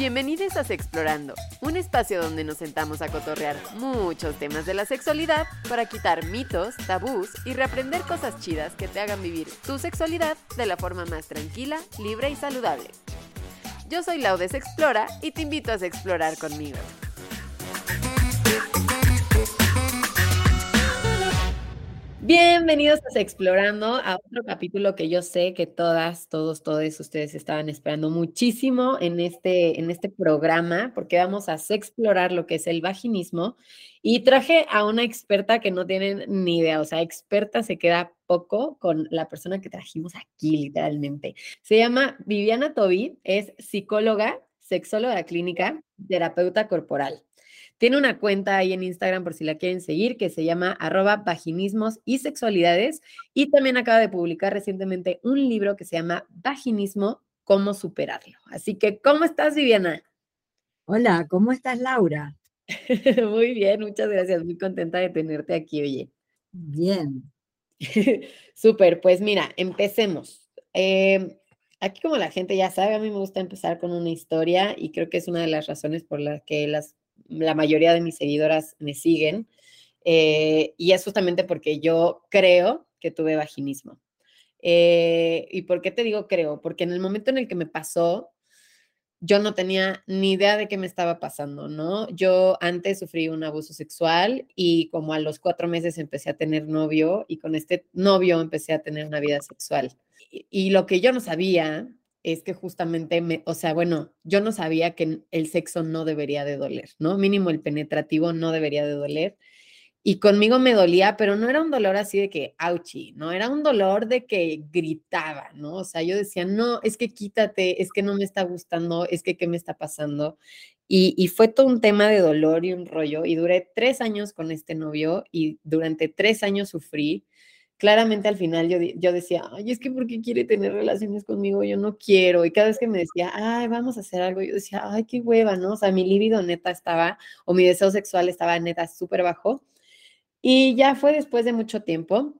Bienvenidos a Explorando, un espacio donde nos sentamos a cotorrear muchos temas de la sexualidad para quitar mitos, tabús y reaprender cosas chidas que te hagan vivir tu sexualidad de la forma más tranquila, libre y saludable. Yo soy Laudes Explora y te invito a explorar conmigo. Bienvenidos a Explorando, a otro capítulo que yo sé que todas, todos, todos ustedes estaban esperando muchísimo en este, en este programa, porque vamos a explorar lo que es el vaginismo. Y traje a una experta que no tienen ni idea, o sea, experta se queda poco con la persona que trajimos aquí, literalmente. Se llama Viviana Tobi, es psicóloga, sexóloga clínica, terapeuta corporal. Tiene una cuenta ahí en Instagram por si la quieren seguir que se llama arroba vaginismos y sexualidades y también acaba de publicar recientemente un libro que se llama Vaginismo, cómo superarlo. Así que, ¿cómo estás, Viviana? Hola, ¿cómo estás, Laura? Muy bien, muchas gracias. Muy contenta de tenerte aquí, oye. Bien. Súper, pues mira, empecemos. Em, aquí como la gente ya sabe, a mí me gusta empezar con una historia y creo que es una de las razones por las que las la mayoría de mis seguidoras me siguen. Eh, y es justamente porque yo creo que tuve vaginismo. Eh, ¿Y por qué te digo creo? Porque en el momento en el que me pasó, yo no tenía ni idea de qué me estaba pasando, ¿no? Yo antes sufrí un abuso sexual y como a los cuatro meses empecé a tener novio y con este novio empecé a tener una vida sexual. y lo que yo no sabía es que justamente, me, o sea, bueno, yo no sabía que el sexo no debería de doler, ¿no? Mínimo el penetrativo no debería de doler. Y conmigo me dolía, pero no era un dolor así de que, auchi, ¿no? Era un dolor de que gritaba, ¿no? O sea, yo decía, no, es que quítate, es que no me está gustando, es que qué me está pasando. Y, y fue todo un tema de dolor y un rollo. Y duré tres años con este novio y durante tres años sufrí claramente al final yo, yo decía, ay, es que ¿por qué quiere tener relaciones conmigo? Yo no quiero. Y cada vez que me decía, ay, vamos a hacer algo, yo decía, ay, qué hueva, ¿no? O sea, mi libido neta estaba, o mi deseo sexual estaba neta súper bajo. Y ya fue después de mucho tiempo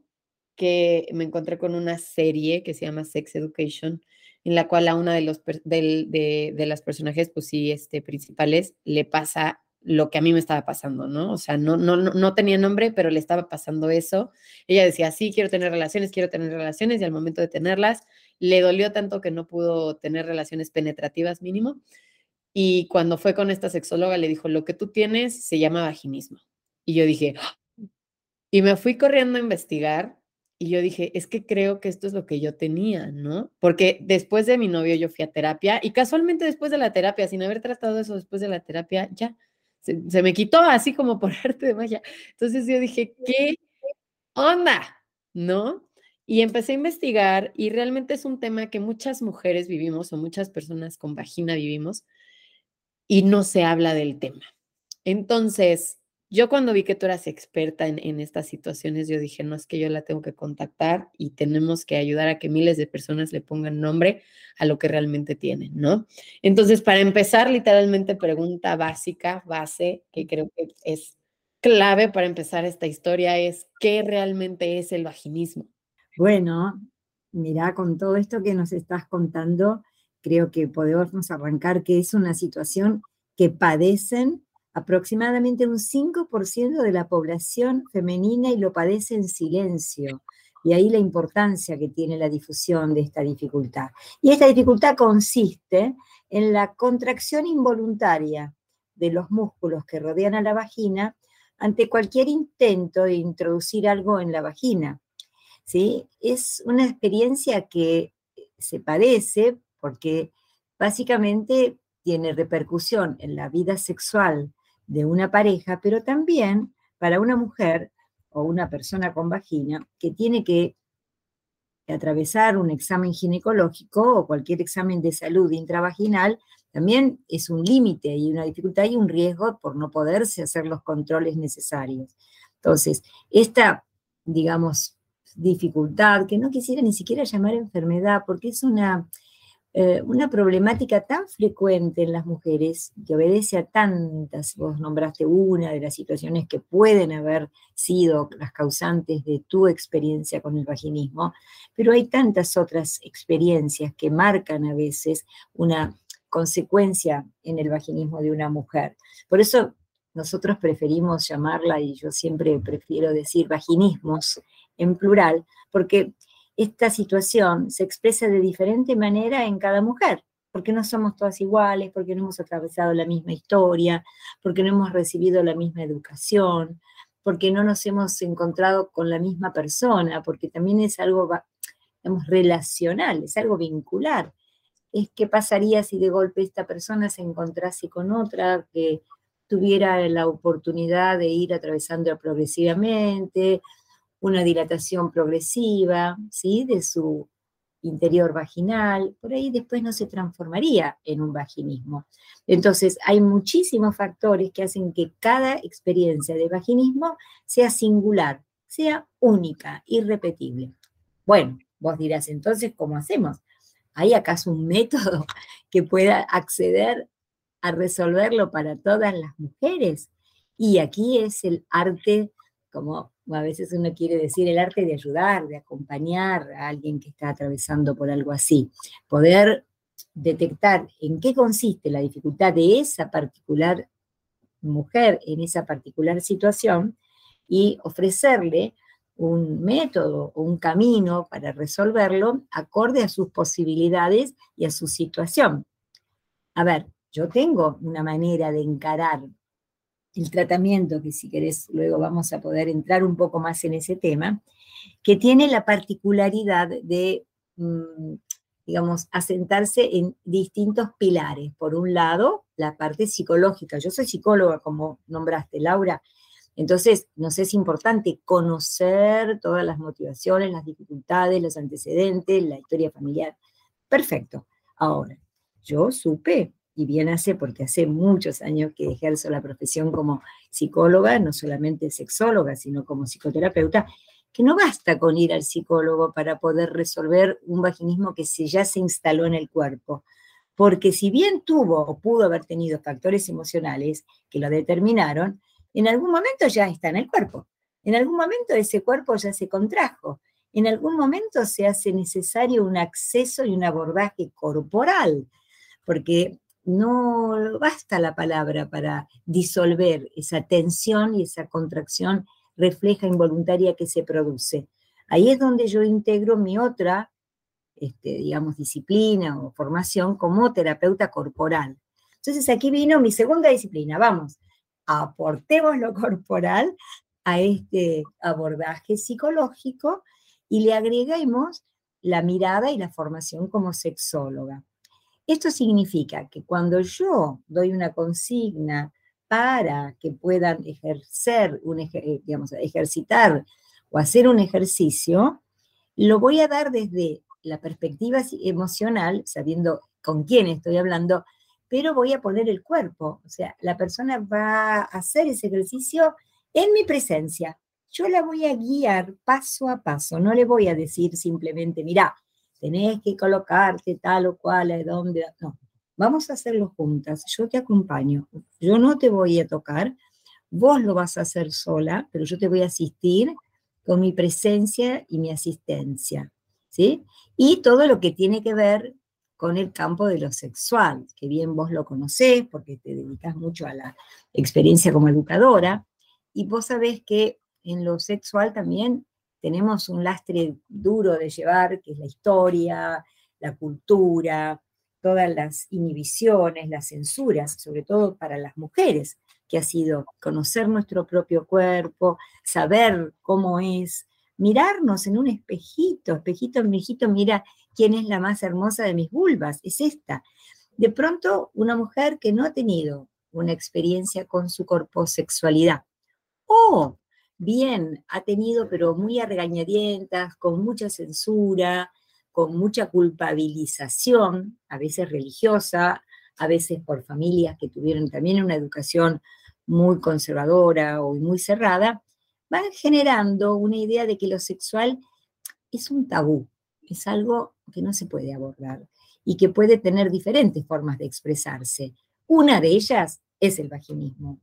que me encontré con una serie que se llama Sex Education, en la cual a una de, los, de, de, las personajes, pues sí, este, principales, le pasa lo que a mí me estaba pasando, ¿no? O sea, no, no, no tenía nombre, pero le estaba pasando eso. Ella decía, sí, quiero tener relaciones, quiero tener relaciones, y al momento de tenerlas, le dolió tanto que no pudo tener relaciones penetrativas mínimo. Y cuando fue con esta sexóloga, le dijo, lo que tú tienes se llama vaginismo. Y yo dije, ¡Ah!". y me fui corriendo a investigar y yo dije, es que creo que esto es lo que yo tenía, ¿no? Porque después de mi novio yo fui a terapia y casualmente después de la terapia, sin haber tratado eso después de la terapia, ya se, me quitó así como por arte de magia. Entonces yo dije, ¿qué onda? ¿No? Y empecé a investigar y realmente es un tema que muchas mujeres vivimos o muchas personas con vagina vivimos y no se habla del tema. Entonces, yo cuando vi que tú eras experta en, estas situaciones, yo dije, no es que yo la tengo que contactar y tenemos que ayudar a que miles de personas le pongan nombre a lo que realmente tienen, ¿no? Entonces, para empezar, literalmente pregunta básica, base, que creo que es clave para empezar esta historia, es ¿qué realmente es el vaginismo? Bueno, mira, con todo esto que nos estás contando, creo que podemos arrancar que es una situación que padecen aproximadamente un 5% de la población femenina y lo padece en silencio. Y ahí la importancia que tiene la difusión de esta dificultad. Y esta dificultad consiste en la contracción involuntaria de los músculos que rodean a la vagina ante cualquier intento de introducir algo en la vagina. ¿sí? Es una experiencia que se padece porque básicamente tiene repercusión en la vida sexual de una pareja, pero también para una mujer o una persona con vagina que tiene que atravesar un examen ginecológico o cualquier examen de salud intravaginal, también es un límite y una dificultad y un riesgo por no poderse hacer los controles necesarios. Entonces, esta, digamos, dificultad, que no quisiera ni siquiera llamar enfermedad, porque es una, eh, una problemática tan frecuente en las mujeres que obedece a tantas, vos nombraste una de las situaciones que pueden haber sido las causantes de tu experiencia con el vaginismo, pero hay tantas otras experiencias que marcan a veces una consecuencia en el vaginismo de una mujer. Por eso nosotros preferimos llamarla, y yo siempre prefiero decir vaginismos en plural, porque esta situación se expresa de diferente manera en cada mujer, porque no somos todas iguales, porque no hemos atravesado la misma historia, porque no hemos recibido la misma educación, porque no nos hemos encontrado con la misma persona, porque también es algo, digamos, relacional, es algo vincular. Es qué pasaría si de golpe esta persona se encontrase con otra que tuviera la oportunidad de ir atravesando progresivamente, una dilatación progresiva, ¿sí? De su interior vaginal, por ahí después no se transformaría en un vaginismo. Entonces, hay muchísimos factores que hacen que cada experiencia de vaginismo sea singular, sea única, irrepetible. Bueno, vos dirás, entonces, ¿cómo hacemos? ¿Hay acaso un método que pueda acceder a resolverlo para todas las mujeres? Y aquí es el arte, como a veces uno quiere decir, el arte de ayudar, de acompañar a alguien que está atravesando por algo así. Poder detectar en qué consiste la dificultad de esa particular mujer en esa particular situación y ofrecerle un método o un camino para resolverlo acorde a sus posibilidades y a su situación. A ver, yo tengo una manera de encarar el tratamiento, que si querés luego vamos a poder entrar un poco más en ese tema, que tiene la particularidad de, mm, digamos, asentarse en distintos pilares. Por un lado, la parte psicológica. Yo soy psicóloga, como nombraste, Laura. Entonces, nos es importante conocer todas las motivaciones, las dificultades, los antecedentes, la historia familiar. Perfecto. Ahora, yo supe y bien hace porque hace muchos años que ejerzo la profesión como psicóloga, no solamente sexóloga, sino como psicoterapeuta, que no basta con ir al psicólogo para poder resolver un vaginismo que se, ya se instaló en el cuerpo. Porque si bien tuvo o pudo haber tenido factores emocionales que lo determinaron, en algún momento ya está en el cuerpo. En algún momento ese cuerpo ya se contrajo. En algún momento se hace necesario un acceso y un abordaje corporal, porque no basta la palabra para disolver esa tensión y esa contracción refleja involuntaria que se produce. Ahí es donde yo integro mi otra, este, digamos, disciplina o formación como terapeuta corporal. Entonces aquí vino mi segunda disciplina. Vamos, aportemos lo corporal a este abordaje psicológico y le agreguemos la mirada y la formación como sexóloga. Esto significa que cuando yo doy una consigna para que puedan ejercer, eh, digamos, ejercitar o hacer un ejercicio, lo voy a dar desde la perspectiva emocional, sabiendo con quién estoy hablando, pero voy a poner el cuerpo. O sea, la persona va a hacer ese ejercicio en mi presencia. Yo la voy a guiar paso a paso, no le voy a decir simplemente, mira, tenés que colocarte tal o cual, a dónde, no, vamos a hacerlo juntas, yo te acompaño, yo no te voy a tocar, vos lo vas a hacer sola, pero yo te voy a asistir con mi presencia y mi asistencia, ¿sí? Y todo lo que tiene que ver con el campo de lo sexual, que bien vos lo conocés porque te dedicas mucho a la experiencia como educadora, y vos sabés que en lo sexual también tenemos un lastre duro de llevar, que es la historia, la cultura, todas las inhibiciones, las censuras, sobre todo para las mujeres, que ha sido conocer nuestro propio cuerpo, saber cómo es, mirarnos en un espejito, espejito, espejito, mira quién es la más hermosa de mis vulvas, es esta. De pronto, una mujer que no ha tenido una experiencia con su cuerpo sexualidad, o bien ha tenido, pero muy a regañadientas, con mucha censura, con mucha culpabilización, a veces religiosa, a veces por familias que tuvieron también una educación muy conservadora o muy cerrada, van generando una idea de que lo sexual es un tabú, es algo que no se puede abordar y que puede tener diferentes formas de expresarse. Una de ellas es el vaginismo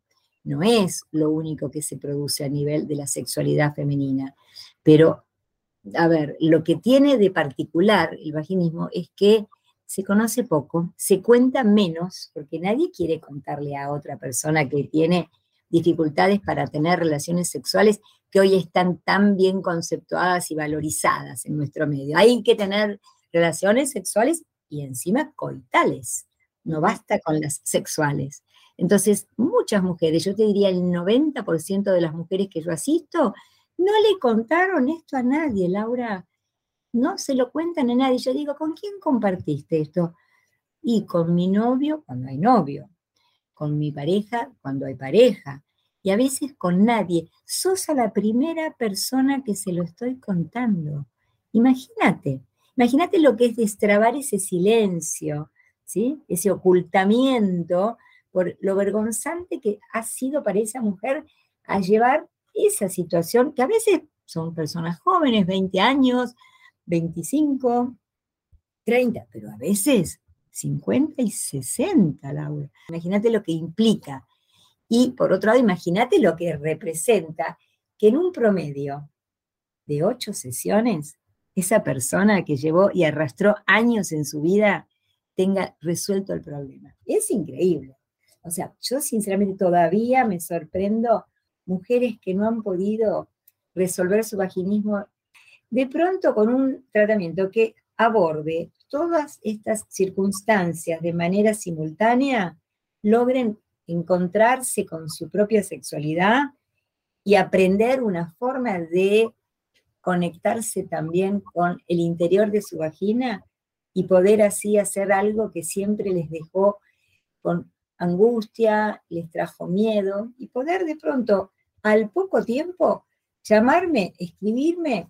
no es lo único que se produce a nivel de la sexualidad femenina. Pero, a ver, lo que tiene de particular el vaginismo es que se conoce poco, se cuenta menos, porque nadie quiere contarle a otra persona que tiene dificultades para tener relaciones sexuales que hoy están tan bien conceptuadas y valorizadas en nuestro medio. Hay que tener relaciones sexuales y encima coitales. No basta con las sexuales. Entonces, muchas mujeres, yo te diría el 90% de las mujeres que yo asisto, no le contaron esto a nadie, Laura. No se lo cuentan a nadie. Yo digo, ¿con quién compartiste esto? Y con mi novio cuando hay novio, con mi pareja cuando hay pareja, y a veces con nadie. Sos a la primera persona que se lo estoy contando. Imagínate, imagínate lo que es destrabar ese silencio, ¿sí? ese ocultamiento por lo vergonzante que ha sido para esa mujer a llevar esa situación, que a veces son personas jóvenes, 20 años, 25, 30, pero a veces 50 y 60, Laura. Imagínate lo que implica. Y por otro lado, imagínate lo que representa que en un promedio de ocho sesiones, esa persona que llevó y arrastró años en su vida tenga resuelto el problema. Es increíble. O sea, yo sinceramente todavía me sorprendo mujeres que no han podido resolver su vaginismo de pronto con un tratamiento que aborde todas estas circunstancias de manera simultánea, logren encontrarse con su propia sexualidad y aprender una forma de conectarse también con el interior de su vagina y poder así hacer algo que siempre les dejó con angustia, les trajo miedo, y poder de pronto, al poco tiempo, llamarme, escribirme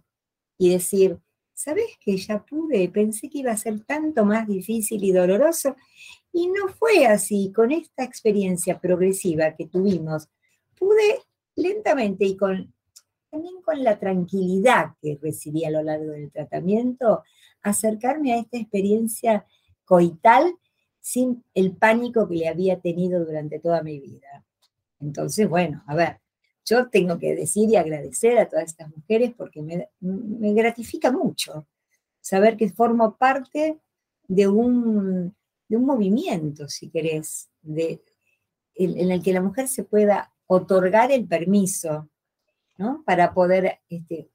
y decir, ¿sabes que ya pude? Pensé que iba a ser tanto más difícil y doloroso, y no fue así. Con esta experiencia progresiva que tuvimos, pude lentamente y con también con la tranquilidad que recibí a lo largo del tratamiento, acercarme a esta experiencia coital sin el pánico que le había tenido durante toda mi vida. Entonces, bueno, a ver, yo tengo que decir y agradecer a todas estas mujeres porque me, gratifica mucho saber que formo parte de un, de un movimiento, si querés, de, en, el que la mujer se pueda otorgar el permiso ¿no? para poder este,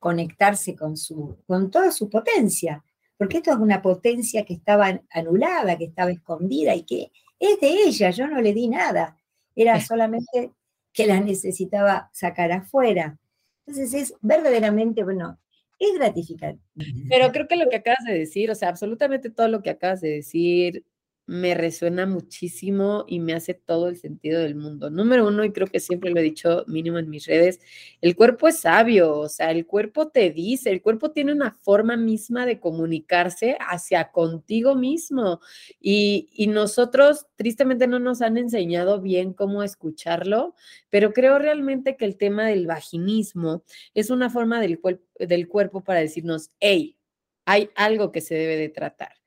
conectarse con, su, con toda su potencia porque esto es una potencia que estaba anulada, que estaba escondida y que es de ella, yo no le di nada, era solamente que la necesitaba sacar afuera. Entonces es verdaderamente, bueno, es gratificante. Pero creo que lo que acabas de decir, o sea, absolutamente todo lo que acabas de decir, me resuena muchísimo y me hace todo el sentido del mundo. Número uno, y creo que siempre lo he dicho mínimo en mis redes, el cuerpo es sabio, o sea, el cuerpo te dice, el cuerpo tiene una forma misma de comunicarse hacia contigo mismo y, y nosotros tristemente no nos han enseñado bien cómo escucharlo, pero creo realmente que el tema del vaginismo es una forma del, del cuerpo para decirnos, hey, hay algo que se debe de tratar.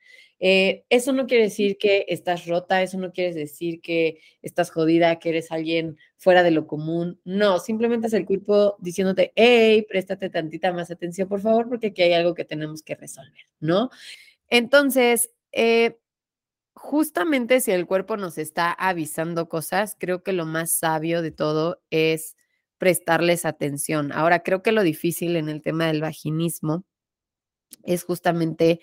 Eh, eso no quiere decir que estás rota, eso no quiere decir que estás jodida, que eres alguien fuera de lo común. No, simplemente es el cuerpo diciéndote, hey, préstate tantita más atención, por favor, porque aquí hay algo que tenemos que resolver, ¿no? Entonces, eh, justamente si el cuerpo nos está avisando cosas, creo que lo más sabio de todo es prestarles atención. Ahora, creo que lo difícil en el tema del vaginismo es justamente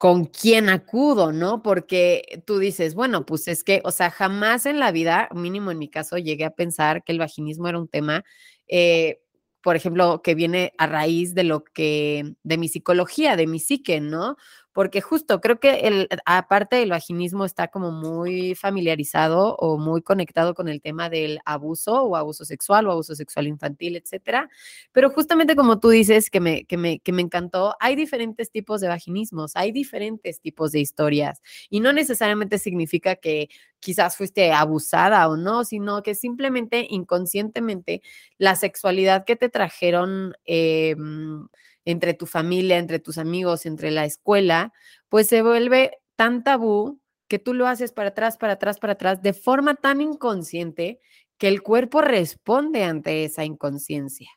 con quién acudo, ¿no? Porque tú dices, bueno, pues es que, o sea, jamás en la vida, mínimo en mi caso, llegué a pensar que el vaginismo era un tema, eh, por ejemplo, que viene a raíz de lo que, de mi psicología, de mi psique, ¿no? Porque justo creo que el, aparte del vaginismo está como muy familiarizado o muy conectado con el tema del abuso o abuso sexual o abuso sexual infantil, etcétera. Pero justamente como tú dices, que me, que me, que me encantó, hay diferentes tipos de vaginismos, hay diferentes tipos de historias y no necesariamente significa que quizás fuiste abusada o no, sino que simplemente inconscientemente la sexualidad que te trajeron eh, entre tu familia, entre tus amigos, entre la escuela, pues se vuelve tan tabú que tú lo haces para atrás, para atrás, para atrás, de forma tan inconsciente que el cuerpo responde ante esa inconsciencia,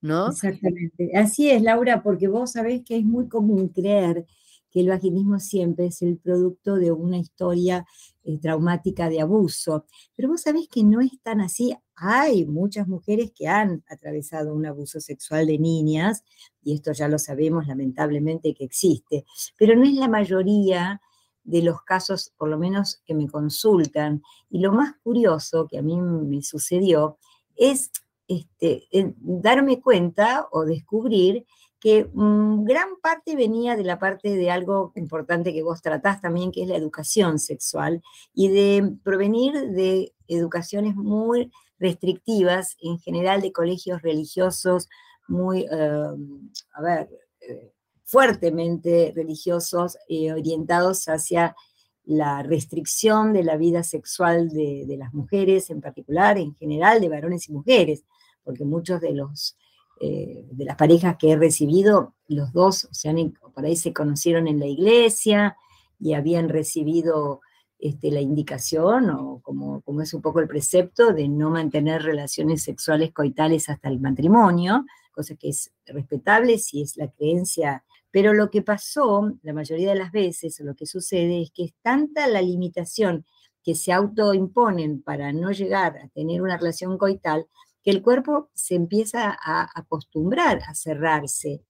¿no? Exactamente. Así es, Laura, porque vos sabés que es muy común creer que el vaginismo siempre es el producto de una historia eh, traumática de abuso. Pero vos sabés que no es tan así. Hay muchas mujeres que han atravesado un abuso sexual de niñas, y esto ya lo sabemos lamentablemente que existe, pero no es la mayoría de los casos, por lo menos que me consultan. Y lo más curioso que a mí me sucedió es este, darme cuenta o descubrir que mm, gran parte venía de la parte de algo importante que vos tratás también, que es la educación sexual, y de provenir de educaciones muy restrictivas, en general de colegios religiosos muy, em, a ver, eh, fuertemente religiosos, eh, orientados hacia la restricción de la vida sexual de, de, las mujeres en particular, en general de varones y mujeres, porque muchos de los eh, de las parejas que he recibido, los dos, o por ahí se conocieron en la iglesia y habían recibido este, la indicación, o como, como es un poco el precepto, de no mantener relaciones sexuales coitales hasta el matrimonio, cosa que es respetable si es la creencia. Pero lo que pasó, la mayoría de las veces, lo que sucede, es que es tanta la limitación que se autoimponen para no llegar a tener una relación coital, que el cuerpo se empieza a acostumbrar a cerrarse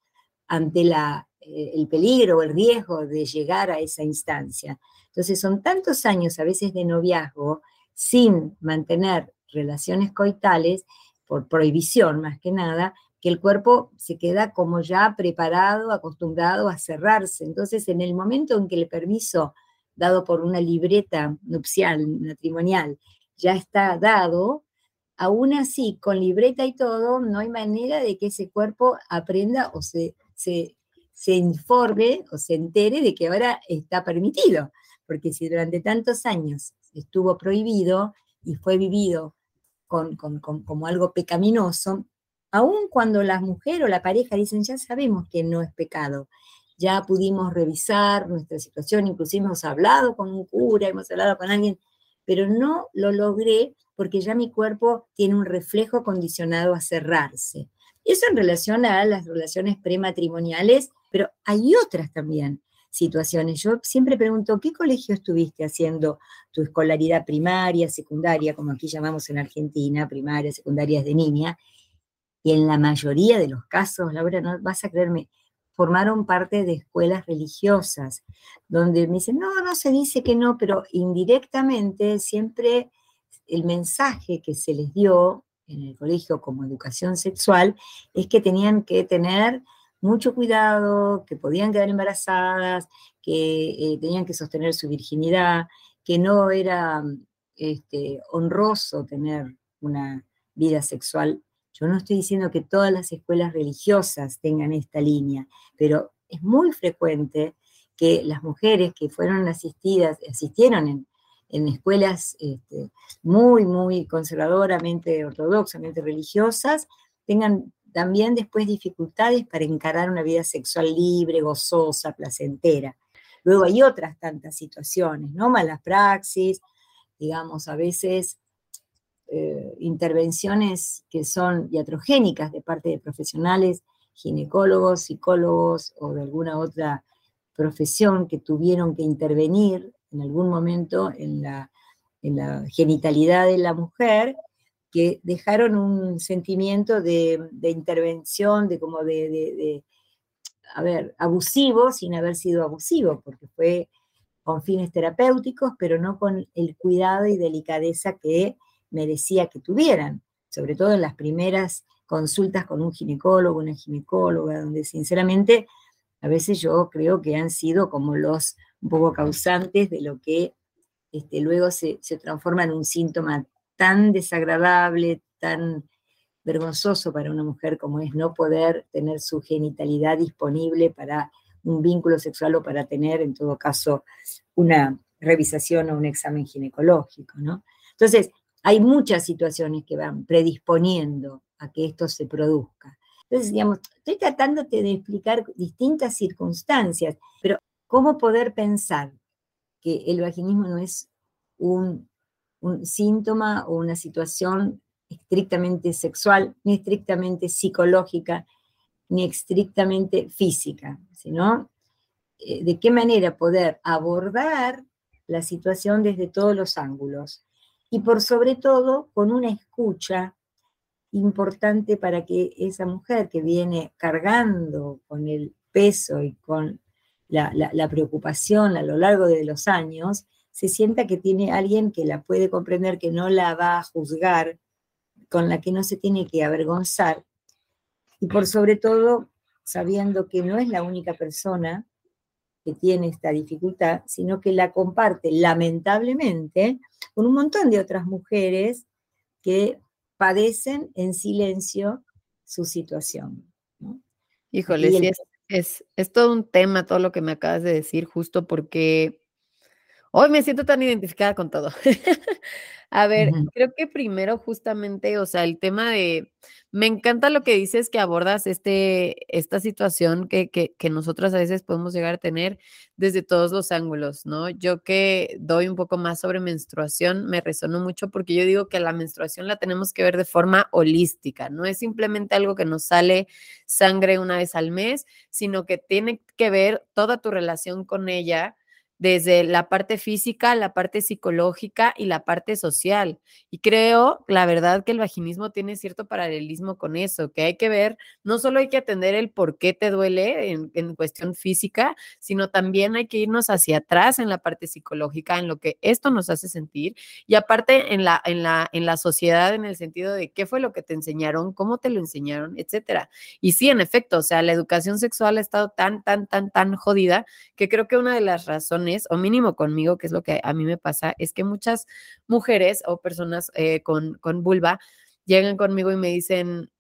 ante la, eh, el peligro o el riesgo de llegar a esa instancia. Entonces son tantos años a veces de noviazgo sin mantener relaciones coitales, por prohibición más que nada, que el cuerpo se queda como ya preparado, acostumbrado a cerrarse. Entonces, en el momento en que el permiso dado por una libreta nupcial, matrimonial, ya está dado, aún así, con libreta y todo, no hay manera de que ese cuerpo aprenda o se, se, informe o se entere de que ahora está permitido. Porque si durante tantos años estuvo prohibido y fue vivido con, como algo pecaminoso, aun cuando la mujer o la pareja dicen, ya sabemos que no es pecado, ya pudimos revisar nuestra situación, inclusive hemos hablado con un cura, hemos hablado con alguien, pero no lo logré porque ya mi cuerpo tiene un reflejo condicionado a cerrarse. Eso en relación a las relaciones prematrimoniales, pero hay otras también situaciones. Yo siempre pregunto, ¿qué colegio estuviste haciendo tu escolaridad primaria, secundaria, como aquí llamamos en Argentina, primaria, secundaria de niña? Y en la mayoría de los casos, Laura, no vas a creerme, formaron parte de escuelas religiosas, donde me dicen, no, no se dice que no, pero indirectamente siempre el mensaje que se les dio en el colegio como educación sexual es que tenían que tener mucho cuidado, que podían quedar embarazadas, que eh, tenían que sostener su virginidad, que no era este, honroso tener una vida sexual. Yo no estoy diciendo que todas las escuelas religiosas tengan esta línea, pero es muy frecuente que las mujeres que fueron asistidas, asistieron en, en escuelas este, muy, muy conservadoramente, ortodoxamente religiosas, tengan también después dificultades para encarar una vida sexual libre, gozosa, placentera. Luego hay otras tantas situaciones, ¿no? Malas praxis, digamos, a veces eh, intervenciones que son iatrogénicas de parte de profesionales, ginecólogos, psicólogos o de alguna otra profesión que tuvieron que intervenir en algún momento en la, genitalidad de la mujer, que dejaron un sentimiento de, intervención, de como de, a ver, abusivo sin haber sido abusivo, porque fue con fines terapéuticos, pero no con el cuidado y delicadeza que merecía que tuvieran, sobre todo en las primeras consultas con un ginecólogo, una ginecóloga, donde sinceramente a veces yo creo que han sido como los un poco causantes de lo que este, luego se, transforma en un síntoma tan desagradable, tan vergonzoso para una mujer como es no poder tener su genitalidad disponible para un vínculo sexual o para tener, en todo caso, una revisación o un examen ginecológico, ¿no? Entonces, hay muchas situaciones que van predisponiendo a que esto se produzca. Entonces, digamos, estoy tratándote de explicar distintas circunstancias, pero ¿cómo poder pensar que el vaginismo no es un, síntoma o una situación estrictamente sexual, ni estrictamente psicológica, ni estrictamente física, sino eh, de qué manera poder abordar la situación desde todos los ángulos. Y por sobre todo, con una escucha importante para que esa mujer que viene cargando con el peso y con la, preocupación a lo largo de los años, se sienta que tiene alguien que la puede comprender, que no la va a juzgar, con la que no se tiene que avergonzar. Y por sobre todo, sabiendo que no es la única persona que tiene esta dificultad, sino que la comparte lamentablemente con un montón de otras mujeres que padecen en silencio su situación. Híjole, es, es, todo un tema todo lo que me acabas de decir, justo porque hoy me siento tan identificada con todo. A ver, creo que primero justamente, o sea, el tema de, me encanta lo que dices que abordas este, esta situación que, que, que nosotras a veces podemos llegar a tener desde todos los ángulos, ¿no? Yo que doy un poco más sobre menstruación, me resonó mucho porque yo digo que la menstruación la tenemos que ver de forma holística, no es simplemente algo que nos sale sangre una vez al mes, sino que tiene que ver toda tu relación con ella desde la parte física, la parte psicológica y la parte social. Y creo, la verdad, que el vaginismo tiene cierto paralelismo con eso, que hay que ver, no solo hay que atender el por qué te duele en, cuestión física, sino también hay que irnos hacia atrás en la parte psicológica, en lo que esto nos hace sentir. Y aparte en la, en la, en la sociedad, en el sentido de qué fue lo que te enseñaron, cómo te lo enseñaron, etcétera. Y sí, en efecto, o sea, la educación sexual ha estado tan, tan, tan, tan jodida que creo que una de las razones o mínimo conmigo, que es lo que a mí me pasa, es que muchas mujeres o personas eh, con, con vulva llegan conmigo y me dicen,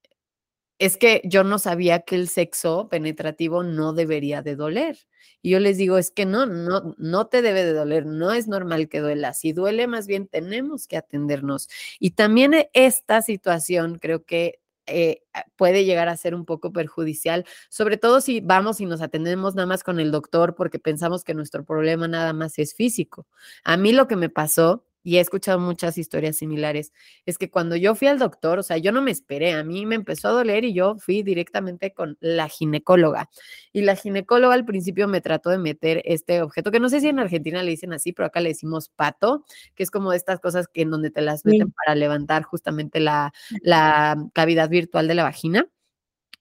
es que yo no sabía que el sexo penetrativo no debería de doler. Y yo les digo, es que no, no, no te debe de doler, no es normal que duela. Si duele, más bien tenemos que atendernos. Y también esta situación creo que eh, puede llegar a ser un poco perjudicial, sobre todo si vamos y nos atendemos nada más con el doctor porque pensamos que nuestro problema nada más es físico. A mí lo que me pasó y he escuchado muchas historias similares, es que cuando yo fui al doctor, o sea, yo no me esperé, a mí me empezó a doler y yo fui directamente con la ginecóloga. Y la ginecóloga al principio me trató de meter este objeto, que no sé si en Argentina le dicen así, pero acá le decimos pato, que es como de estas cosas que en donde te las meten para levantar justamente la, la cavidad virtual de la vagina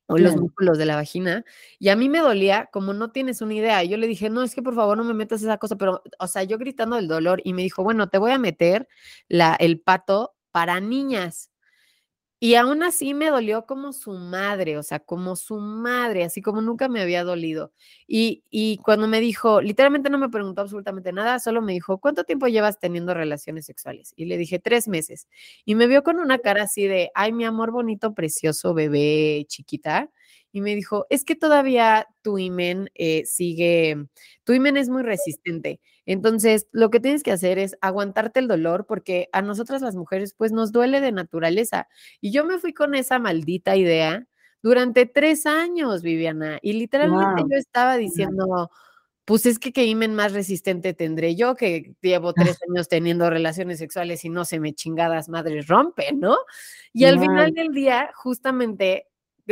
o los músculos de la vagina. Y a mí me dolía como no tienes una idea. Yo le dije, no, es que por favor no me metas esa cosa, pero, o sea, yo gritando del dolor y me dijo, bueno, te voy a meter la, el pato para niñas. Y aún así me dolió como su madre, o sea, como su madre, así como nunca me había dolido. Y, y, cuando me dijo, literalmente no me preguntó absolutamente nada, solo me dijo, ¿cuánto tiempo llevas teniendo relaciones sexuales? Y le dije, tres meses. Y me vio con una cara así de, ay, mi amor bonito, precioso, bebé, chiquita y me dijo, es que todavía tu imen eh, sigue, tu imen es muy resistente. Entonces, lo que tienes que hacer es aguantarte el dolor porque a nosotras las mujeres pues nos duele de naturaleza. Y yo me fui con esa maldita idea durante tres años, Viviana, y literalmente yo estaba diciendo, pues es que qué imen más resistente tendré yo, que llevo tres años teniendo relaciones sexuales y no se me chingadas madres rompen, ¿no? Y al final del día, justamente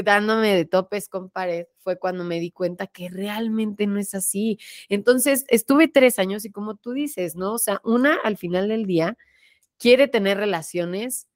dándome de topes con pared fue cuando me di cuenta que realmente no es así. Entonces, estuve tres años y como tú dices, ¿no? O sea, una al final del día quiere tener relaciones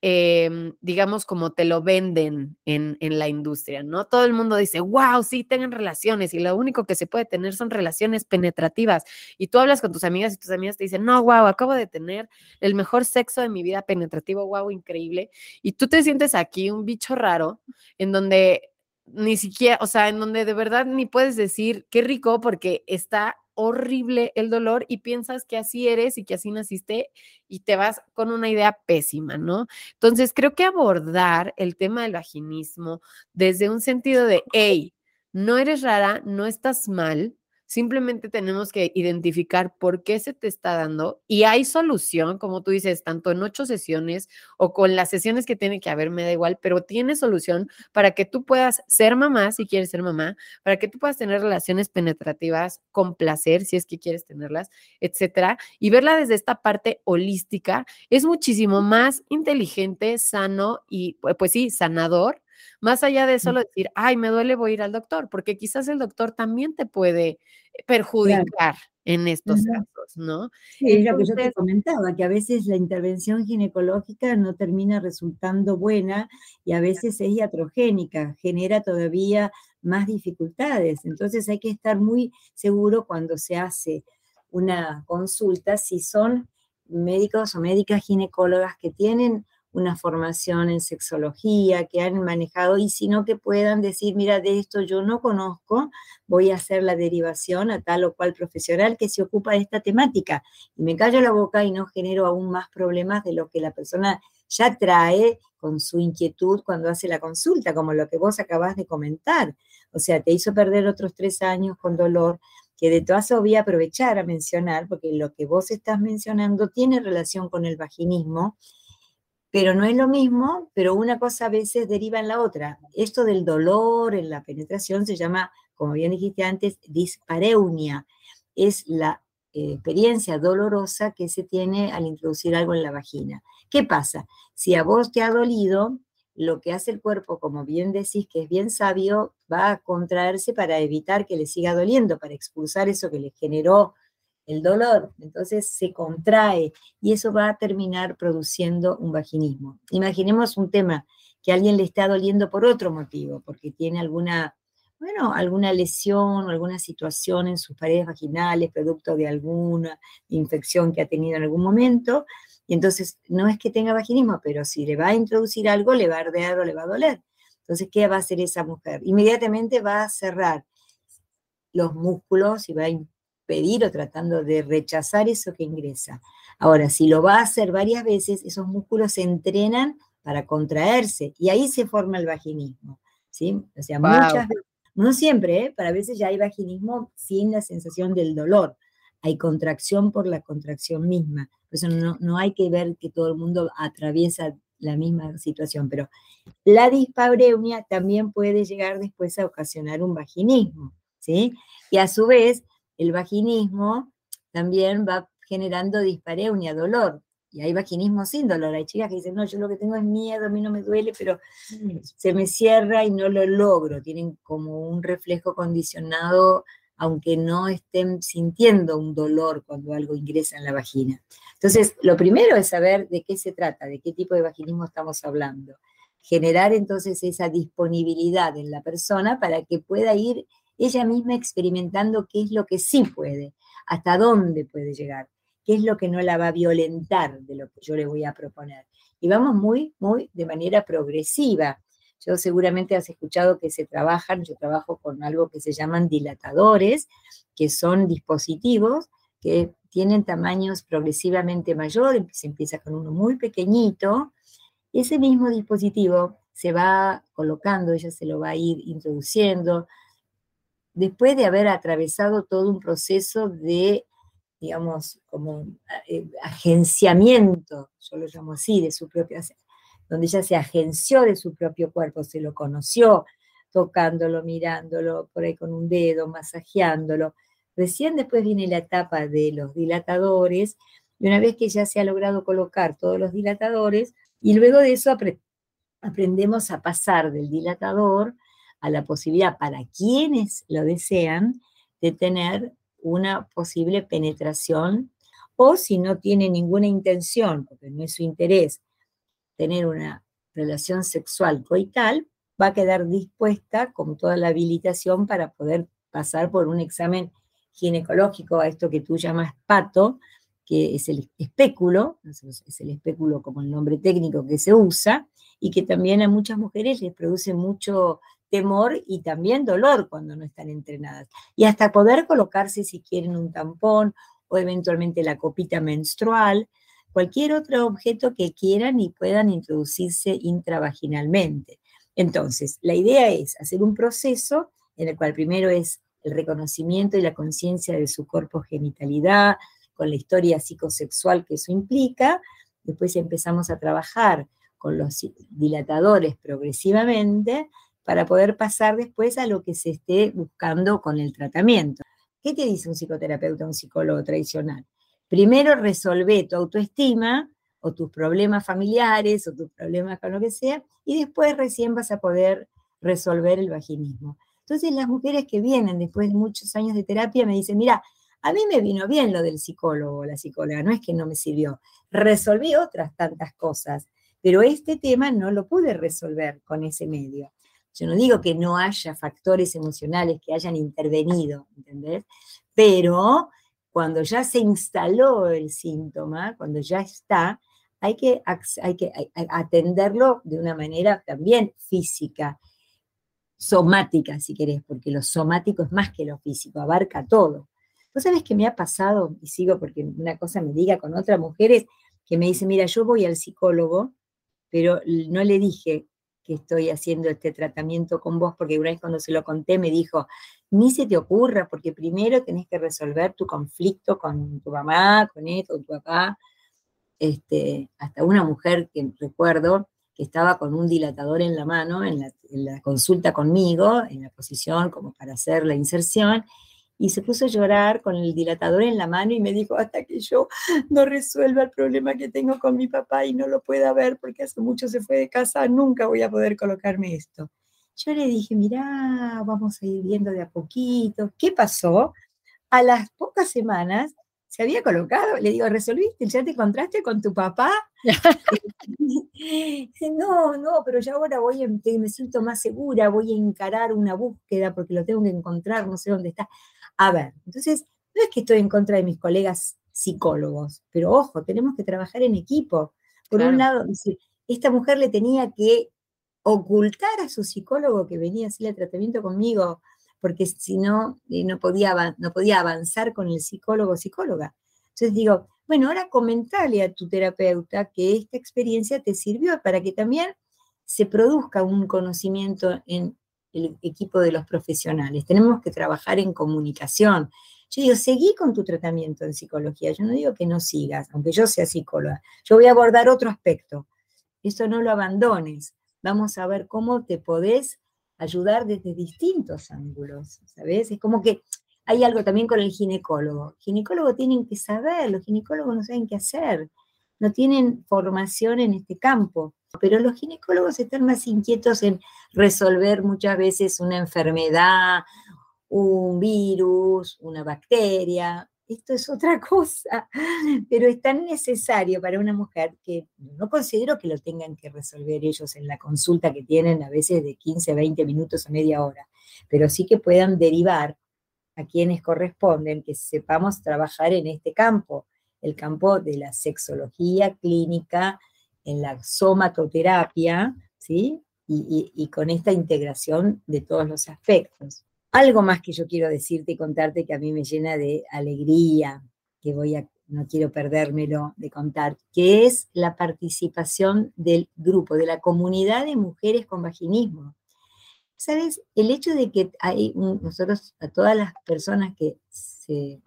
Em, digamos, como te lo venden en, en, la industria, ¿no? Todo el mundo dice, wow, sí, tengan relaciones y lo único que se puede tener son relaciones penetrativas. Y tú hablas con tus amigas y tus amigas te dicen, no, wow, acabo de tener el mejor sexo de mi vida penetrativo, wow, increíble. Y tú te sientes aquí un bicho raro en donde ni siquiera, o sea, en donde de verdad ni puedes decir qué rico porque está horrible el dolor y piensas que así eres y que así naciste y te vas con una idea pésima, ¿no? Entonces, creo que abordar el tema del vaginismo desde un sentido de, hey, no eres rara, no estás mal, Simplemente tenemos que identificar por qué se te está dando y hay solución, como tú dices, tanto en ocho sesiones o con las sesiones que tiene que haber, me da igual, pero tiene solución para que tú puedas ser mamá si quieres ser mamá, para que tú puedas tener relaciones penetrativas con placer si es que quieres tenerlas, etcétera, y verla desde esta parte holística es muchísimo más inteligente, sano y pues sí, sanador Más allá de solo decir, ay, me duele, voy a ir al doctor, porque quizás el doctor también te puede perjudicar en estos casos, ¿no? Sí, es lo que yo te comentaba, que a veces la intervención ginecológica no termina resultando buena y a veces es iatrogénica, genera todavía más dificultades. Entonces hay que estar muy seguro cuando se hace una consulta si son médicos o médicas ginecólogas que tienen una formación en sexología, que han manejado, y sino que puedan decir, mira, de esto yo no conozco, voy a hacer la derivación a tal o cual profesional que se ocupa de esta temática. Y me callo la boca y no genero aún más problemas de lo que la persona ya trae con su inquietud cuando hace la consulta, como lo que vos acabas de comentar. O sea, te hizo perder otros tres años con dolor, que de todas voy a aprovechar a mencionar, porque lo que vos estás mencionando tiene relación con el vaginismo, pero no es lo mismo, pero una cosa a veces deriva en la otra. Esto del dolor en la penetración se llama, como bien dijiste antes, dispareunia. Es la eh, experiencia dolorosa que se tiene al introducir algo en la vagina. ¿Qué pasa? Si a vos te ha dolido, lo que hace el cuerpo, como bien decís, que es bien sabio, va a contraerse para evitar que le siga doliendo, para expulsar eso que le generó el dolor, entonces se contrae y eso va a terminar produciendo un vaginismo. Imaginemos un tema que a alguien le está doliendo por otro motivo, porque tiene alguna, bueno, alguna lesión o alguna situación en sus paredes vaginales, producto de alguna infección que ha tenido en algún momento, y entonces no es que tenga vaginismo, pero si le va a introducir algo, le va a ardear o le va a doler. Entonces, ¿qué va a hacer esa mujer? Inmediatamente va a cerrar los músculos y va a pedir o tratando de rechazar eso que ingresa. Ahora, si lo va a hacer varias veces, esos músculos se entrenan para contraerse y ahí se forma el vaginismo. ¿sí? O sea, muchas veces, no siempre, ¿eh? para veces ya hay vaginismo sin la sensación del dolor. Hay contracción por la contracción misma. Por eso no, no hay que ver que todo el mundo atraviesa la misma situación, pero la dispabreunia también puede llegar después a ocasionar un vaginismo, ¿sí? Y a su vez, el vaginismo también va generando dispareunia, dolor. Y hay vaginismo sin dolor. Hay chicas que dicen, no, yo lo que tengo es miedo, a mí no me duele, pero se me cierra y no lo logro. Tienen como un reflejo condicionado, aunque no estén sintiendo un dolor cuando algo ingresa en la vagina. Entonces, lo primero es saber de qué se trata, de qué tipo de vaginismo estamos hablando. Generar entonces esa disponibilidad en la persona para que pueda ir ella misma experimentando qué es lo que sí puede, hasta dónde puede llegar, qué es lo que no la va a violentar de lo que yo le voy a proponer. Y vamos muy, muy de manera progresiva. Yo seguramente has escuchado que se trabajan, yo trabajo con algo que se llaman dilatadores, que son dispositivos que tienen tamaños progresivamente mayores, se empieza con uno muy pequeñito, ese mismo dispositivo se va colocando, ella se lo va a ir introduciendo, después de haber atravesado todo un proceso de, digamos, como eh, agenciamiento, yo lo llamo así, de su propia, donde ella se agenció de su propio cuerpo, se lo conoció, tocándolo, mirándolo, por ahí con un dedo, masajeándolo. Recién después viene la etapa de los dilatadores, y una vez que ya se ha logrado colocar todos los dilatadores, y luego de eso aprendemos a pasar del dilatador a la posibilidad para quienes lo desean de tener una posible penetración o si no tiene ninguna intención, porque no es su interés, tener una relación sexual coital, va a quedar dispuesta con toda la habilitación para poder pasar por un examen ginecológico a esto que tú llamas pato, que es el espéculo, es el espéculo como el nombre técnico que se usa, y que también a muchas mujeres les produce mucho temor y también dolor cuando no están entrenadas. Y hasta poder colocarse si quieren un tampón o eventualmente la copita menstrual, cualquier otro objeto que quieran y puedan introducirse intravaginalmente. Entonces, la idea es hacer un proceso en el cual primero es el reconocimiento y la conciencia de su cuerpo genitalidad, con la historia psicosexual que eso implica. Después empezamos a trabajar con los dilatadores progresivamente para poder pasar después a lo que se esté buscando con el tratamiento. ¿Qué te dice un psicoterapeuta, un psicólogo tradicional? Primero resolve tu autoestima o tus problemas familiares o tus problemas con lo que sea, y después recién vas a poder resolver el vaginismo. Entonces las mujeres que vienen después de muchos años de terapia me dicen, mira, a mí me vino bien lo del psicólogo o la psicóloga, no es que no me sirvió, resolví otras tantas cosas, pero este tema no lo pude resolver con ese medio. Yo no digo que no haya factores emocionales que hayan intervenido, ¿entendés? Pero cuando ya se instaló el síntoma, cuando ya está, hay que, hay que atenderlo de una manera también física, somática, si querés, porque lo somático es más que lo físico, abarca todo. ¿Vos sabés qué me ha pasado? Y sigo porque una cosa me diga con otras mujeres que me dicen, mira, yo voy al psicólogo, pero no le dije que estoy haciendo este tratamiento con vos, porque una vez cuando se lo conté me dijo, ni se te ocurra, porque primero tenés que resolver tu conflicto con tu mamá, con esto, con tu papá. Este, hasta una mujer que recuerdo que estaba con un dilatador en la mano en la, en la consulta conmigo, en la posición como para hacer la inserción, y se puso a llorar con el dilatador en la mano y me dijo, hasta que yo no resuelva el problema que tengo con mi papá y no lo pueda ver porque hace mucho se fue de casa, nunca voy a poder colocarme esto. Yo le dije, mirá, vamos a ir viendo de a poquito. ¿Qué pasó? A las pocas semanas se había colocado, le digo, ¿resolviste? ¿Ya te encontraste con tu papá? no, no, pero ya ahora voy a, me siento más segura, voy a encarar una búsqueda porque lo tengo que encontrar, no sé dónde está. A ver, entonces, no es que estoy en contra de mis colegas psicólogos, pero ojo, tenemos que trabajar en equipo. Por un lado, esta mujer le tenía que ocultar a su psicólogo que venía a hacer el tratamiento conmigo, porque si no, eh, no podía, no podía avanzar con el psicólogo o psicóloga. Entonces digo, bueno, ahora comentale a tu terapeuta que esta experiencia te sirvió para que también se produzca un conocimiento en el equipo de los profesionales. Tenemos que trabajar en comunicación. Yo digo, seguí con tu tratamiento en psicología. Yo no digo que no sigas, aunque yo sea psicóloga. Yo voy a abordar otro aspecto. Eso no lo abandones. Vamos a ver cómo te podés ayudar desde distintos ángulos, ¿sabes? Es como que hay algo también con el ginecólogo. Ginecólogo tienen que saber, los ginecólogos no saben qué hacer, no tienen formación en este campo, pero los ginecólogos están más inquietos en resolver muchas veces una enfermedad, un virus, una bacteria, esto es otra cosa, pero es tan necesario para una mujer que no considero que lo tengan que resolver ellos en la consulta que tienen a veces de 15, 20 minutos o media hora, pero sí que puedan derivar a quienes corresponden, que sepamos trabajar en este campo, el campo de la sexología clínica, en la somatoterapia, ¿sí? y con esta integración de todos los aspectos algo más que yo quiero decirte y contarte que a mí me llena de alegría, que voy a, no quiero perdérmelo de contar, que es la participación del grupo, de la comunidad de mujeres con vaginismo. ¿Sabes? El hecho de que hay nosotros, a todas las personas que se,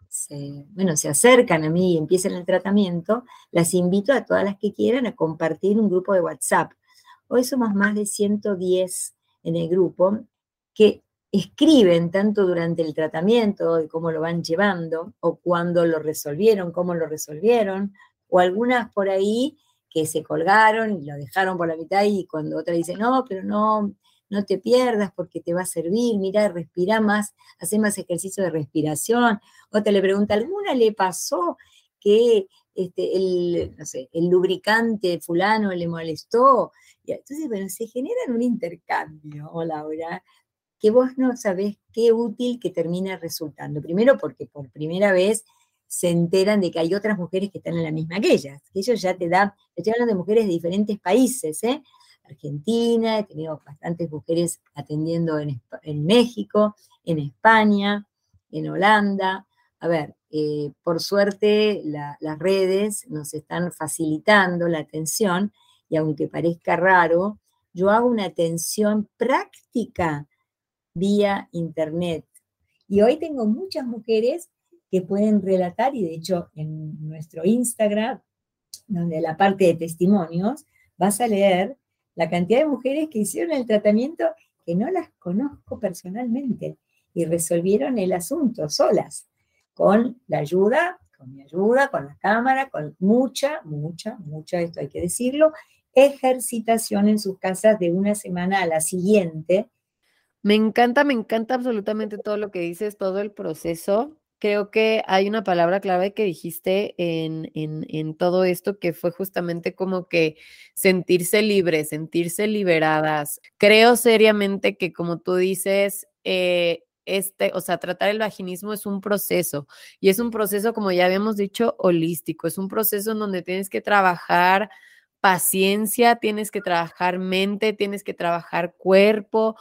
bueno, se acercan a mí y empiezan el tratamiento, las invito a todas las que quieran a compartir un grupo de WhatsApp. Hoy somos más de 110 en el grupo que escriben tanto durante el tratamiento de cómo lo van llevando, o cuando lo resolvieron, cómo lo resolvieron, o algunas por ahí que se colgaron y lo dejaron por la mitad y cuando otra dice, no, pero no, no te pierdas porque te va a servir, mira, respira más, hace más ejercicio de respiración. Otra le pregunta, ¿alguna le pasó que este, el lubricante fulano le molestó? Y entonces, bueno, se generan un intercambio, Laura, que vos no sabés qué útil que termina resultando. Primero porque por primera vez se enteran de que hay otras mujeres que están en la misma que ellas, que ellos ya te dan, estoy hablando de mujeres de diferentes países, ¿eh? Argentina, he tenido bastantes mujeres atendiendo en, México, en España, en Holanda. A ver, eh, por suerte las redes nos están facilitando la atención y aunque parezca raro, yo hago una atención práctica vía internet. Y hoy tengo muchas mujeres que pueden relatar, y de hecho en nuestro Instagram, donde la parte de testimonios, vas a leer la cantidad de mujeres que hicieron el tratamiento que no las conozco personalmente y resolvieron el asunto solas, con la ayuda, con mi ayuda, con la cámara, con mucha, mucha, mucha, esto hay que decirlo, ejercitación en sus casas de una semana a la siguiente. Me encanta, me encanta absolutamente todo lo que dices, todo el proceso. Creo que hay una palabra clave que dijiste en, en, en todo esto que fue justamente como que sentirse libres, sentirse liberadas. Creo seriamente que como tú dices, eh, este, o sea, tratar el vaginismo es un proceso y es un proceso, como ya habíamos dicho, holístico. Es un proceso en donde tienes que trabajar paciencia, tienes que trabajar mente, tienes que trabajar cuerpo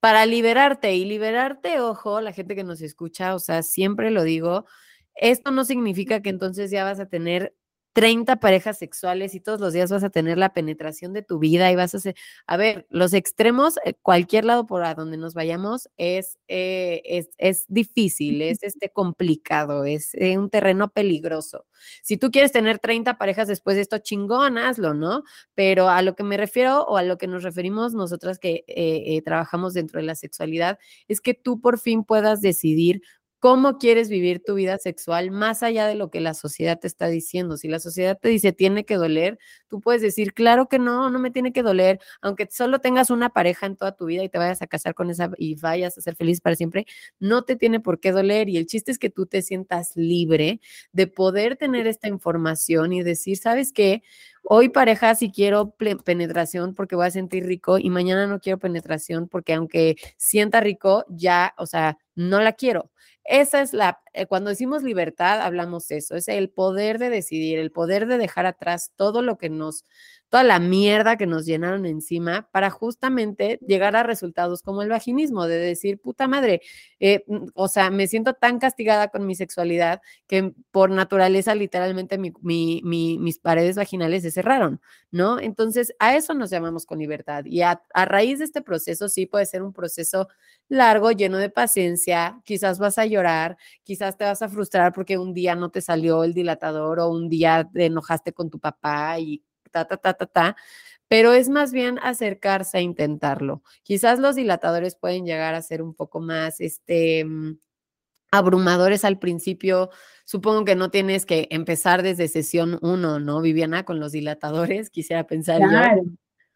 para liberarte y liberarte, ojo, la gente que nos escucha, o sea, siempre lo digo, esto no significa que entonces ya vas a tener 30 parejas sexuales y todos los días vas a tener la penetración de tu vida y vas a hacer, a ver, los extremos, eh, cualquier lado por a donde nos vayamos es, eh, es, es, difícil, es este complicado, es eh, un terreno peligroso. Si tú quieres tener 30 parejas después de esto, chingón, hazlo, ¿no? Pero a lo que me refiero o a lo que nos referimos nosotras que trabajamos dentro de la sexualidad, es que tú por fin puedas decidir cómo quieres vivir tu vida sexual más allá de lo que la sociedad te está diciendo. Si la sociedad te dice tiene que doler, tú puedes decir, claro que no, no me tiene que doler, aunque solo tengas una pareja en toda tu vida y te vayas a casar con esa y vayas a ser feliz para siempre, no te tiene por qué doler. Y el chiste es que tú te sientas libre de poder tener esta información y decir, ¿sabes qué? Hoy pareja si quiero penetración porque voy a sentir rico y mañana no quiero penetración porque aunque sienta rico, ya, o sea, no la quiero. Esa es la, eh, cuando decimos libertad, hablamos eso, es el poder de decidir, el poder de dejar atrás todo lo que nos toda la mierda que nos llenaron encima para justamente llegar a resultados como el vaginismo, de decir, puta madre, eh, mm, o sea, me siento tan castigada con mi sexualidad que por naturaleza literalmente mis paredes vaginales se cerraron, ¿no? Entonces, a eso nos llamamos con libertad. Y a, a raíz de este proceso, sí puede ser un proceso largo, lleno de paciencia, quizás vas a llorar, quizás te vas a frustrar porque un día no te salió el dilatador o un día te enojaste con tu papá y ta, ta, ta, ta, ta, pero es más bien acercarse a intentarlo. Quizás los dilatadores pueden llegar a ser un poco más, este, mm, abrumadores al principio. Supongo que no tienes que empezar desde sesión uno, ¿no, Viviana, con los dilatadores? Quisiera pensar claro,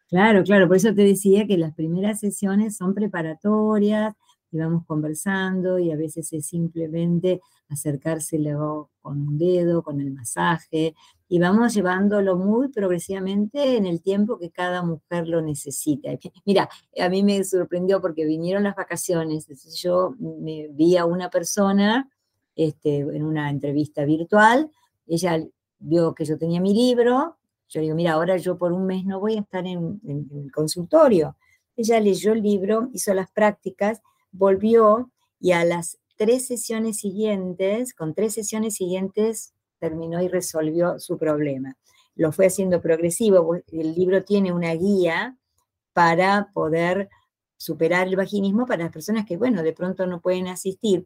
Claro, claro, por eso te decía que las primeras sesiones son preparatorias, y vamos conversando y a veces es simplemente acercárselo con un dedo, con el masaje, y vamos llevándolo muy progresivamente en el tiempo que cada mujer lo necesita. Mira, a mí me sorprendió porque vinieron las vacaciones, entonces yo me vi a una persona este, en una entrevista virtual, ella vio que yo tenía mi libro, yo digo, mira, ahora yo por un mes no voy a estar en, en el consultorio. Ella leyó el libro, hizo las prácticas, volvió y a las tres sesiones siguientes, con tres sesiones siguientes, terminó y resolvió su problema. Lo fue haciendo progresivo. El libro tiene una guía para poder superar el vaginismo para las personas que, bueno, de pronto no pueden asistir.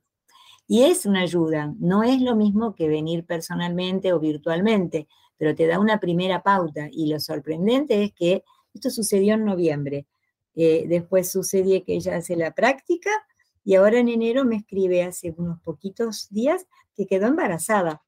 Y es una ayuda, no es lo mismo que venir personalmente o virtualmente, pero te da una primera pauta. Y lo sorprendente es que esto sucedió en noviembre. Eh, después sucedió que ella hace la práctica y ahora en enero me escribe hace unos poquitos días que quedó embarazada.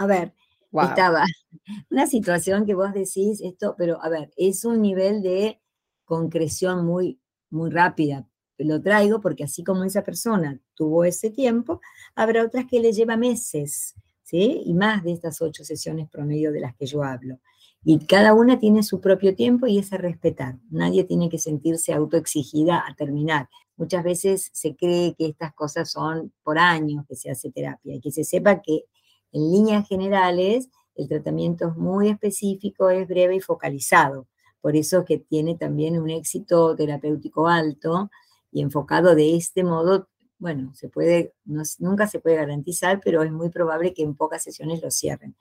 A ver, estaba una situación que vos decís esto, pero a ver, es un nivel de concreción muy, muy rápida. Lo traigo porque así como esa persona tuvo ese tiempo, habrá otras que le lleva meses, ¿sí? Y más de estas ocho sesiones promedio de las que yo hablo. Y cada una tiene su propio tiempo y es a respetar. Nadie tiene que sentirse autoexigida a terminar. Muchas veces se cree que estas cosas son por años que se hace terapia y que se sepa que en líneas generales, el tratamiento es muy específico, es breve y focalizado. Por eso que tiene también un éxito terapéutico alto y enfocado de este modo, bueno, se puede, nunca se puede garantizar, pero es muy probable que en pocas sesiones lo cierren.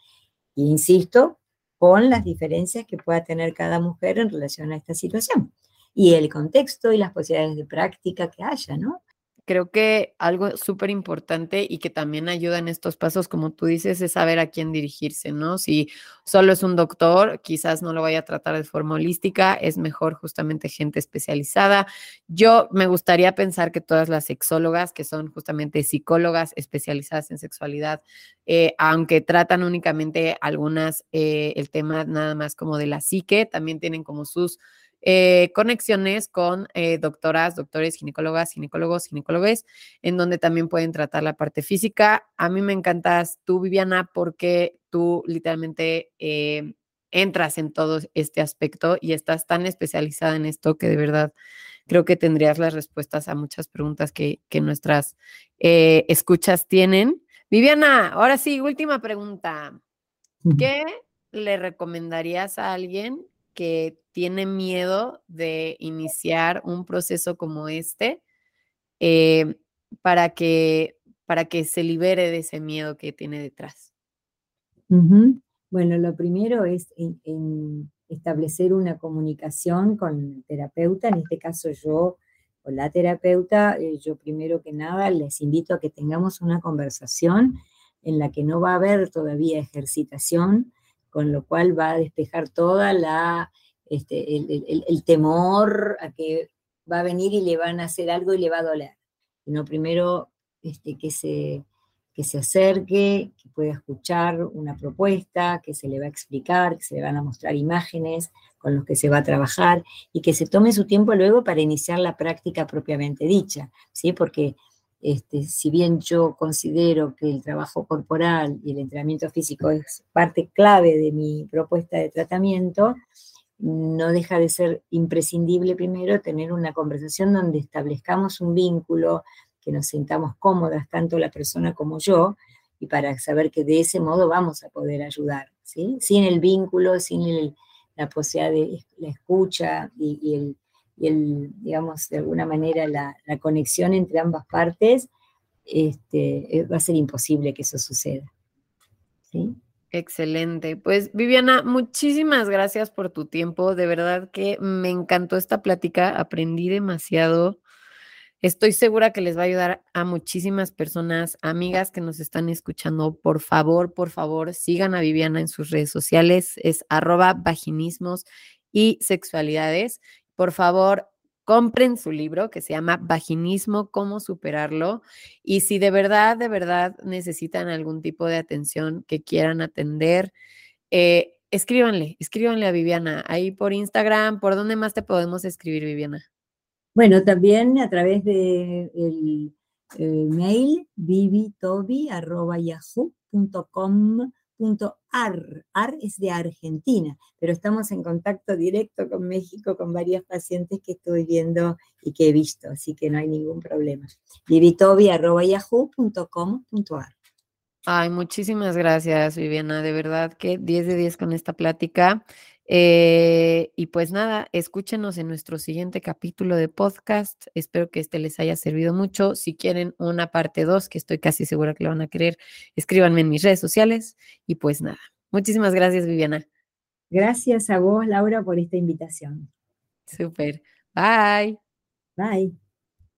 Y insisto, con las diferencias que pueda tener cada mujer en relación a esta situación y el contexto y las posibilidades de práctica que haya, ¿no? Creo que algo súper importante y que también ayuda en estos pasos, como tú dices, es saber a quién dirigirse, ¿no? Si solo es un doctor, quizás no lo vaya a tratar de forma holística, es mejor justamente gente especializada. Yo me gustaría pensar que todas las sexólogas, que son justamente psicólogas especializadas en sexualidad, eh, aunque tratan únicamente algunas, eh, el tema nada más como de la psique, también tienen como sus eh, conexiones con eh, doctoras, doctores, ginecólogas, ginecólogos, ginecólogas, en donde también pueden tratar la parte física. A mí me encantas tú, Viviana, porque tú literalmente eh, entras en todo este aspecto y estás tan especializada en esto que de verdad creo que tendrías las respuestas a muchas preguntas que, que nuestras escuchas tienen. Viviana, ahora sí, última pregunta. ¿Qué le recomendarías a alguien que tiene miedo de iniciar un proceso como este eh, para, que, para que se libere de ese miedo que tiene detrás? Bueno, lo primero es establecer una comunicación con el terapeuta, en este caso yo o la terapeuta, eh, yo primero que nada les invito a que tengamos una conversación en la que no va a haber todavía ejercitación, con lo cual va a despejar toda la, este, el, temor a que va a venir y le van a hacer algo y le va a doler. Sino primero este, que, se, que se acerque, que pueda escuchar una propuesta, que se le va a explicar, que se le van a mostrar imágenes con los que se va a trabajar y que se tome su tiempo luego para iniciar la práctica propiamente dicha, ¿sí? Porque este, si bien yo considero que el trabajo corporal y el entrenamiento físico es parte clave de mi propuesta de tratamiento, no deja de ser imprescindible primero tener una conversación donde establezcamos un vínculo, que nos sintamos cómodas, tanto la persona como yo, y para saber que de ese modo vamos a poder ayudar, ¿sí? Sin el vínculo, sin la posibilidad de la escucha y el y el, digamos, de alguna manera la, conexión entre ambas partes, este, eh, va a ser imposible que eso suceda. ¿Sí? Excelente. Pues Viviana, muchísimas gracias por tu tiempo. De verdad que me encantó esta plática, aprendí demasiado. Estoy segura que les va a ayudar a muchísimas personas, amigas que nos están escuchando. Por favor, por favor, sigan a Viviana en sus redes sociales. Es arroba vaginismos y sexualidades por favor, compren su libro que se llama Vaginismo, cómo superarlo. Y si de verdad, de verdad necesitan algún tipo de atención que quieran atender, eh, escríbanle, escríbanle a Viviana, ahí por Instagram, ¿por dónde más te podemos escribir, Viviana? Bueno, también a través de el, mail vivitobi.yahoo.com .ar. AR es de Argentina, pero estamos en contacto directo con México, con varias pacientes que estoy viendo y que he visto, así que no hay ningún problema. vivitobi.yahoo.com.ar. Ay, muchísimas gracias, Viviana. De verdad que 10 de 10 con esta plática. Eh, y pues nada, escúchenos en nuestro siguiente capítulo de podcast. Espero que este les haya servido mucho. Si quieren una parte 2, que estoy casi segura que lo van a querer, escríbanme en mis redes sociales. Y pues nada, muchísimas gracias, Viviana. Gracias a vos, Laura, por esta invitación. Súper. Bye. Bye.